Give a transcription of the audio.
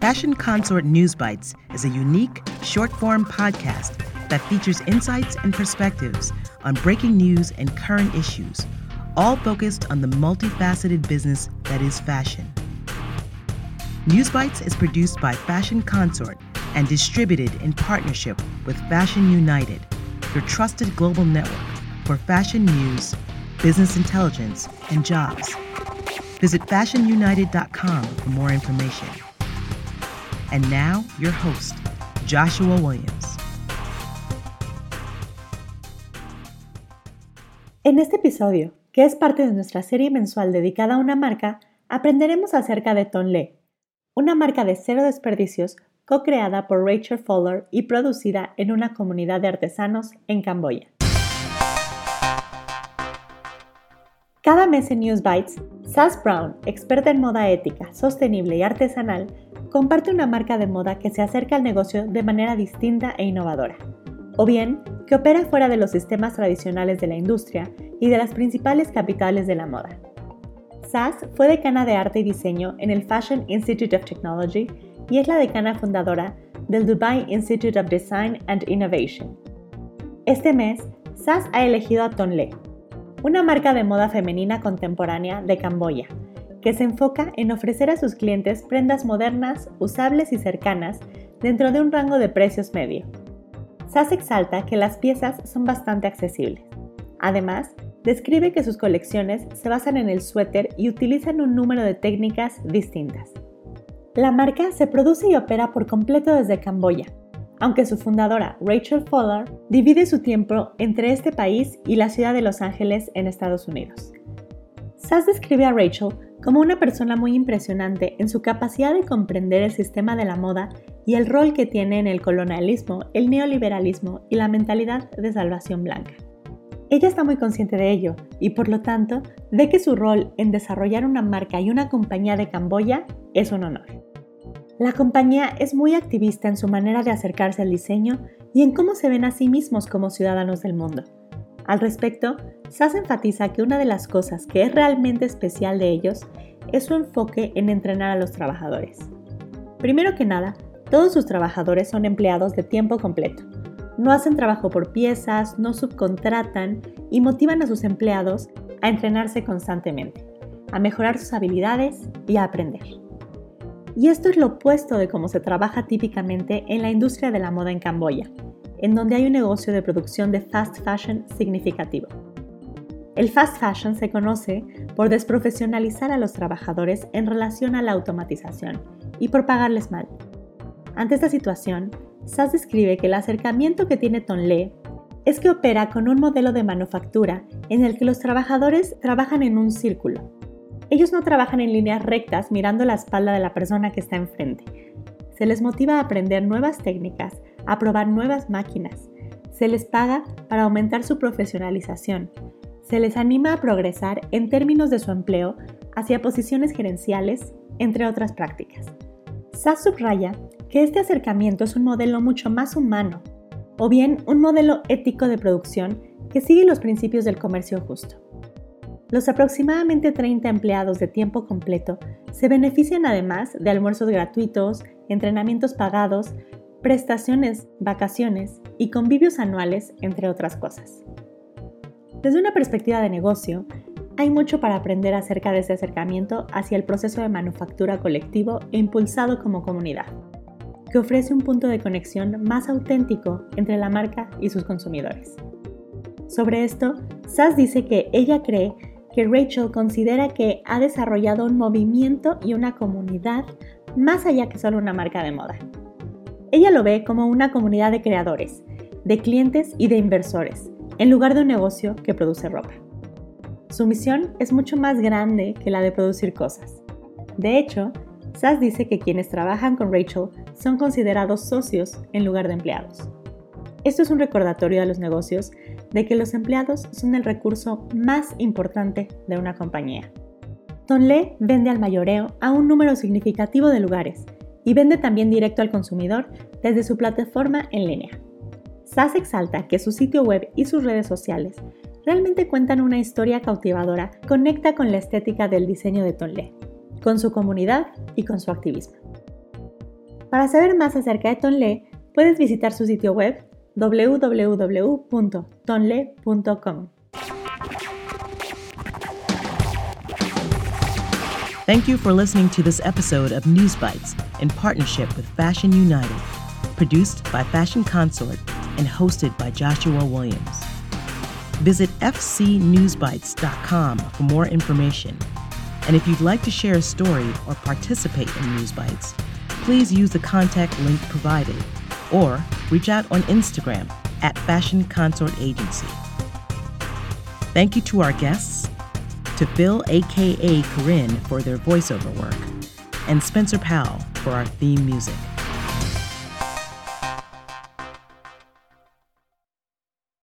Fashion Consort News Bites is a unique, short form podcast that features insights and perspectives on breaking news and current issues, all focused on the multifaceted business that is fashion. News Bites is produced by Fashion Consort and distributed in partnership with Fashion United, your trusted global network for fashion news, business intelligence, and jobs. Visit fashionunited.com for more information. And now, your host, Joshua Williams. En este episodio, que es parte de nuestra serie mensual dedicada a una marca, aprenderemos acerca de Tonle, una marca de cero desperdicios co-creada por Rachel Fowler y producida en una comunidad de artesanos en Camboya. Cada mes en News Bites, Sass Brown, experta en moda ética, sostenible y artesanal, comparte una marca de moda que se acerca al negocio de manera distinta e innovadora, o bien que opera fuera de los sistemas tradicionales de la industria y de las principales capitales de la moda. Sass fue decana de arte y diseño en el Fashion Institute of Technology y es la decana fundadora del Dubai Institute of Design and Innovation. Este mes, Sass ha elegido a Tonle, una marca de moda femenina contemporánea de Camboya, que se enfoca en ofrecer a sus clientes prendas modernas, usables y cercanas dentro de un rango de precios medio. Sass exalta que las piezas son bastante accesibles. Además, describe que sus colecciones se basan en el suéter y utilizan un número de técnicas distintas. La marca se produce y opera por completo desde Camboya, aunque su fundadora, Rachel Fowler, divide su tiempo entre este país y la ciudad de Los Ángeles en Estados Unidos. Sass describe a Rachel como una persona muy impresionante en su capacidad de comprender el sistema de la moda y el rol que tiene en el colonialismo, el neoliberalismo y la mentalidad de salvación blanca. Ella está muy consciente de ello y por lo tanto ve que su rol en desarrollar una marca y una compañía de Camboya es un honor. La compañía es muy activista en su manera de acercarse al diseño y en cómo se ven a sí mismos como ciudadanos del mundo. Al respecto, SAS enfatiza que una de las cosas que es realmente especial de ellos es su enfoque en entrenar a los trabajadores. Primero que nada, todos sus trabajadores son empleados de tiempo completo. No hacen trabajo por piezas, no subcontratan y motivan a sus empleados a entrenarse constantemente, a mejorar sus habilidades y a aprender. Y esto es lo opuesto de cómo se trabaja típicamente en la industria de la moda en Camboya, en donde hay un negocio de producción de fast fashion significativo. El fast fashion se conoce por desprofesionalizar a los trabajadores en relación a la automatización y por pagarles mal. Ante esta situación, SAS describe que el acercamiento que tiene Tonle es que opera con un modelo de manufactura en el que los trabajadores trabajan en un círculo, ellos no trabajan en líneas rectas mirando la espalda de la persona que está enfrente. Se les motiva a aprender nuevas técnicas, a probar nuevas máquinas. Se les paga para aumentar su profesionalización. Se les anima a progresar en términos de su empleo hacia posiciones gerenciales, entre otras prácticas. SAS subraya que este acercamiento es un modelo mucho más humano, o bien un modelo ético de producción que sigue los principios del comercio justo. Los aproximadamente 30 empleados de tiempo completo se benefician además de almuerzos gratuitos, entrenamientos pagados, prestaciones, vacaciones y convivios anuales, entre otras cosas. Desde una perspectiva de negocio, hay mucho para aprender acerca de ese acercamiento hacia el proceso de manufactura colectivo e impulsado como comunidad, que ofrece un punto de conexión más auténtico entre la marca y sus consumidores. Sobre esto, Sass dice que ella cree que Rachel considera que ha desarrollado un movimiento y una comunidad más allá que solo una marca de moda. Ella lo ve como una comunidad de creadores, de clientes y de inversores, en lugar de un negocio que produce ropa. Su misión es mucho más grande que la de producir cosas. De hecho, Sass dice que quienes trabajan con Rachel son considerados socios en lugar de empleados. Esto es un recordatorio a los negocios de que los empleados son el recurso más importante de una compañía. Tonle vende al mayoreo a un número significativo de lugares y vende también directo al consumidor desde su plataforma en línea. SAS exalta que su sitio web y sus redes sociales realmente cuentan una historia cautivadora, conecta con la estética del diseño de Tonle, con su comunidad y con su activismo. Para saber más acerca de Tonle, puedes visitar su sitio web www.tonle.com. Thank you for listening to this episode of News Bites in partnership with Fashion United, produced by Fashion Consort and hosted by Joshua Williams. Visit fcnewsbites.com for more information. And if you'd like to share a story or participate in News Bites, please use the contact link provided or reach out on Instagram at Fashion Consort Agency. Thank you to our guests, to Phil, aka Corinne, for their voiceover work, and Spencer Powell for our theme music.